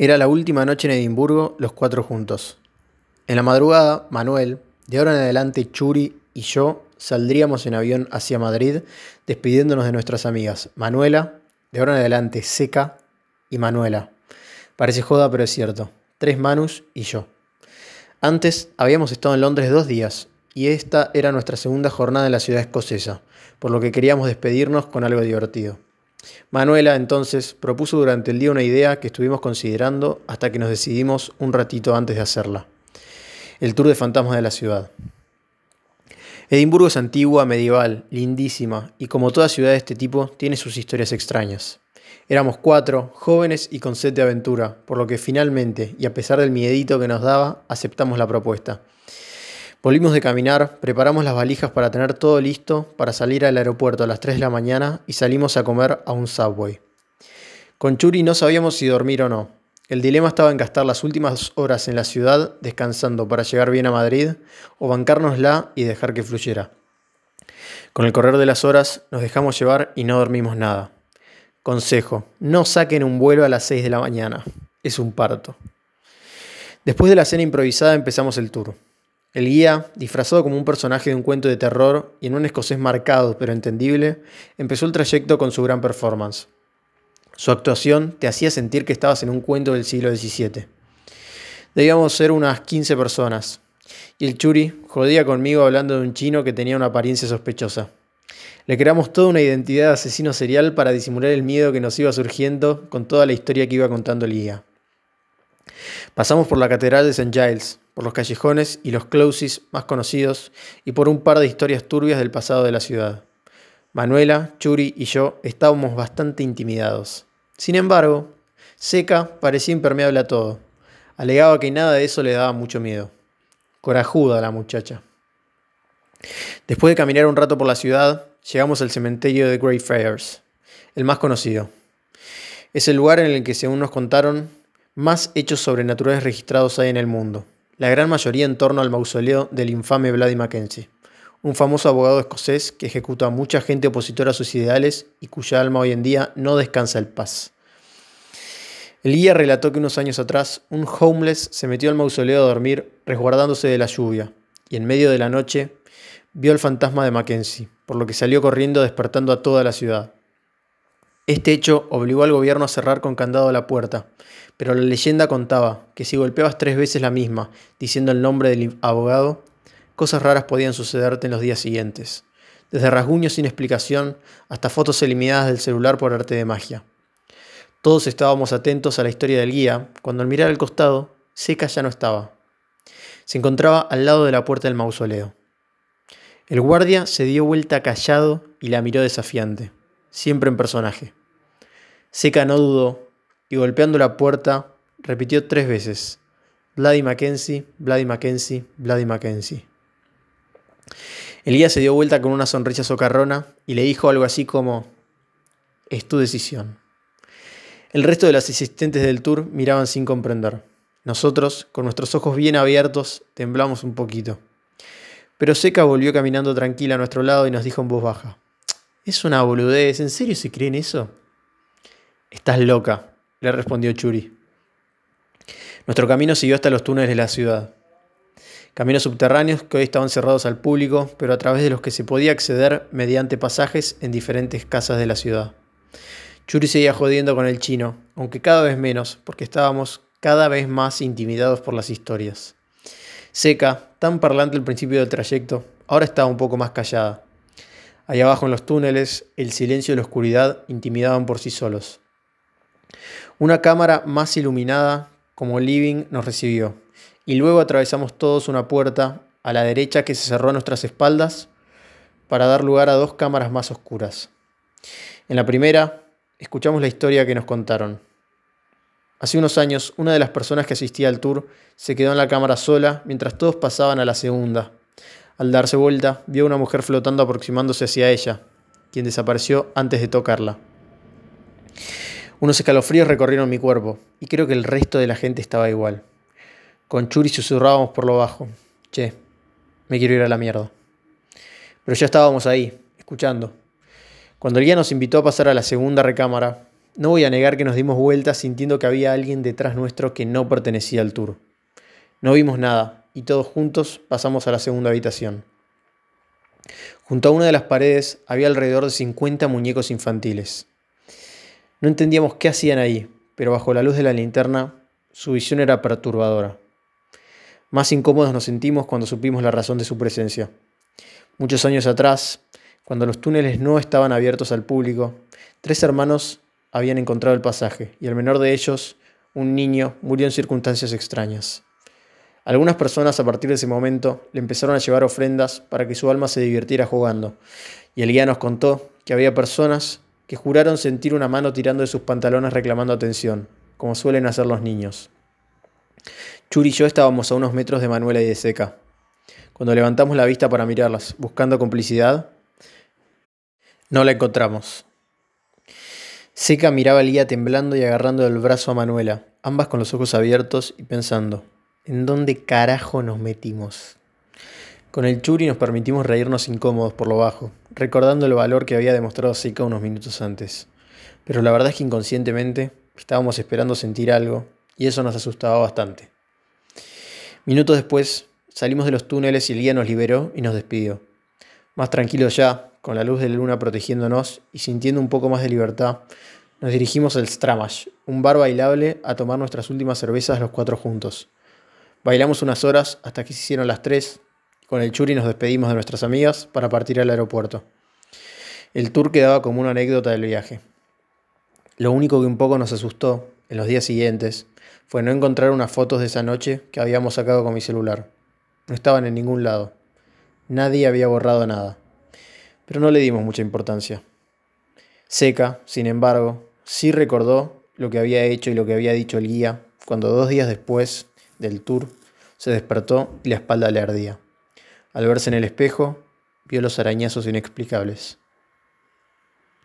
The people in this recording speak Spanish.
Era la última noche en Edimburgo, los cuatro juntos. En la madrugada, Manuel, de ahora en adelante Churi y yo saldríamos en avión hacia Madrid, despidiéndonos de nuestras amigas. Manuela, de ahora en adelante Seca y Manuela. Parece joda, pero es cierto. Tres Manus y yo. Antes habíamos estado en Londres dos días, y esta era nuestra segunda jornada en la ciudad escocesa, por lo que queríamos despedirnos con algo divertido. Manuela entonces propuso durante el día una idea que estuvimos considerando hasta que nos decidimos un ratito antes de hacerla. El tour de fantasmas de la ciudad. Edimburgo es antigua, medieval, lindísima, y como toda ciudad de este tipo, tiene sus historias extrañas. Éramos cuatro, jóvenes y con sed de aventura, por lo que finalmente, y a pesar del miedito que nos daba, aceptamos la propuesta. Volvimos de caminar, preparamos las valijas para tener todo listo para salir al aeropuerto a las 3 de la mañana y salimos a comer a un subway. Con Churi no sabíamos si dormir o no. El dilema estaba en gastar las últimas horas en la ciudad descansando para llegar bien a Madrid o bancárnosla y dejar que fluyera. Con el correr de las horas nos dejamos llevar y no dormimos nada. Consejo, no saquen un vuelo a las 6 de la mañana. Es un parto. Después de la cena improvisada empezamos el tour. El guía, disfrazado como un personaje de un cuento de terror y en un escocés marcado pero entendible, empezó el trayecto con su gran performance. Su actuación te hacía sentir que estabas en un cuento del siglo XVII. Debíamos ser unas 15 personas, y el churi jodía conmigo hablando de un chino que tenía una apariencia sospechosa. Le creamos toda una identidad de asesino serial para disimular el miedo que nos iba surgiendo con toda la historia que iba contando el guía. Pasamos por la Catedral de St. Giles, por los callejones y los closes más conocidos y por un par de historias turbias del pasado de la ciudad. Manuela, Churi y yo estábamos bastante intimidados. Sin embargo, Seca parecía impermeable a todo. Alegaba que nada de eso le daba mucho miedo. Corajuda la muchacha. Después de caminar un rato por la ciudad, llegamos al cementerio de Greyfriars, el más conocido. Es el lugar en el que, según nos contaron, más hechos sobrenaturales registrados hay en el mundo la gran mayoría en torno al mausoleo del infame Bloody Mackenzie, un famoso abogado escocés que ejecuta a mucha gente opositora a sus ideales y cuya alma hoy en día no descansa en paz. El guía relató que unos años atrás un homeless se metió al mausoleo a dormir resguardándose de la lluvia y en medio de la noche vio el fantasma de Mackenzie, por lo que salió corriendo despertando a toda la ciudad. Este hecho obligó al gobierno a cerrar con candado la puerta, pero la leyenda contaba que si golpeabas tres veces la misma, diciendo el nombre del abogado, cosas raras podían sucederte en los días siguientes, desde rasguños sin explicación hasta fotos eliminadas del celular por arte de magia. Todos estábamos atentos a la historia del guía, cuando al mirar al costado, Seca ya no estaba. Se encontraba al lado de la puerta del mausoleo. El guardia se dio vuelta callado y la miró desafiante, siempre en personaje. Seca no dudó y golpeando la puerta repitió tres veces: Bloody Mackenzie, Bloody Mackenzie, Bloody Mackenzie. El guía se dio vuelta con una sonrisa socarrona y le dijo algo así como: Es tu decisión. El resto de los asistentes del tour miraban sin comprender. Nosotros, con nuestros ojos bien abiertos, temblamos un poquito. Pero Seca volvió caminando tranquila a nuestro lado y nos dijo en voz baja: Es una boludez, ¿en serio se creen eso? Estás loca, le respondió Churi. Nuestro camino siguió hasta los túneles de la ciudad. Caminos subterráneos que hoy estaban cerrados al público, pero a través de los que se podía acceder mediante pasajes en diferentes casas de la ciudad. Churi seguía jodiendo con el chino, aunque cada vez menos, porque estábamos cada vez más intimidados por las historias. Seca, tan parlante al principio del trayecto, ahora estaba un poco más callada. Allá abajo en los túneles, el silencio y la oscuridad intimidaban por sí solos. Una cámara más iluminada como living nos recibió y luego atravesamos todos una puerta a la derecha que se cerró a nuestras espaldas para dar lugar a dos cámaras más oscuras. En la primera, escuchamos la historia que nos contaron. Hace unos años, una de las personas que asistía al tour se quedó en la cámara sola mientras todos pasaban a la segunda. Al darse vuelta, vio a una mujer flotando aproximándose hacia ella, quien desapareció antes de tocarla. Unos escalofríos recorrieron mi cuerpo, y creo que el resto de la gente estaba igual. Con Churi susurrábamos por lo bajo. Che, me quiero ir a la mierda. Pero ya estábamos ahí, escuchando. Cuando el guía nos invitó a pasar a la segunda recámara, No voy a negar que nos dimos vueltas sintiendo que había alguien detrás nuestro que no pertenecía al tour. No vimos nada y todos juntos pasamos a la segunda habitación. Junto a una de las paredes había alrededor de 50 muñecos infantiles. No entendíamos qué hacían ahí, pero bajo la luz de la linterna su visión era perturbadora. Más incómodos nos sentimos cuando supimos la razón de su presencia. Muchos años atrás, cuando los túneles no estaban abiertos al público, tres hermanos habían encontrado el pasaje y el menor de ellos, un niño, murió en circunstancias extrañas. Algunas personas a partir de ese momento le empezaron a llevar ofrendas para que su alma se divirtiera jugando, y el guía nos contó que había personas que juraron sentir una mano tirando de sus pantalones reclamando atención, como suelen hacer los niños. Churi y yo estábamos a unos metros de Manuela y de Seca. Cuando levantamos la vista para mirarlas, buscando complicidad, no la encontramos. Seca miraba a Lía temblando y agarrando el brazo a Manuela, ambas con los ojos abiertos y pensando, ¿en dónde carajo nos metimos? Con el churi nos permitimos reírnos incómodos por lo bajo, recordando el valor que había demostrado Seca unos minutos antes. Pero la verdad es que inconscientemente estábamos esperando sentir algo y eso nos asustaba bastante. Minutos después salimos de los túneles y el guía nos liberó y nos despidió. Más tranquilos ya, con la luz de la luna protegiéndonos y sintiendo un poco más de libertad, nos dirigimos al Stramash, un bar bailable, a tomar nuestras últimas cervezas los cuatro juntos. Bailamos unas horas hasta que se hicieron las tres. Con el Churi nos despedimos de nuestras amigas para partir al aeropuerto. El tour quedaba como una anécdota del viaje. Lo único que un poco nos asustó en los días siguientes fue no encontrar unas fotos de esa noche que habíamos sacado con mi celular. No estaban en ningún lado. Nadie había borrado nada pero no le dimos mucha importancia. Seca, sin embargo, sí recordó lo que había hecho y lo que había dicho el guía cuando dos días después del tour se despertó y la espalda le ardía. Al verse en el espejo, vio los arañazos inexplicables.